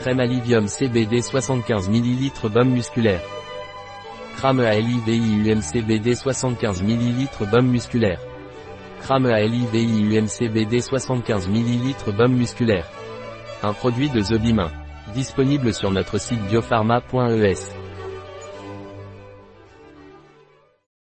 Crème Alivium CBD 75 ml Baume musculaire. Crame ALIVIUM CBD 75 ml Baume musculaire. Crame ALIVIUM CBD 75 ml Baume musculaire. Un produit de The Disponible sur notre site biopharma.es.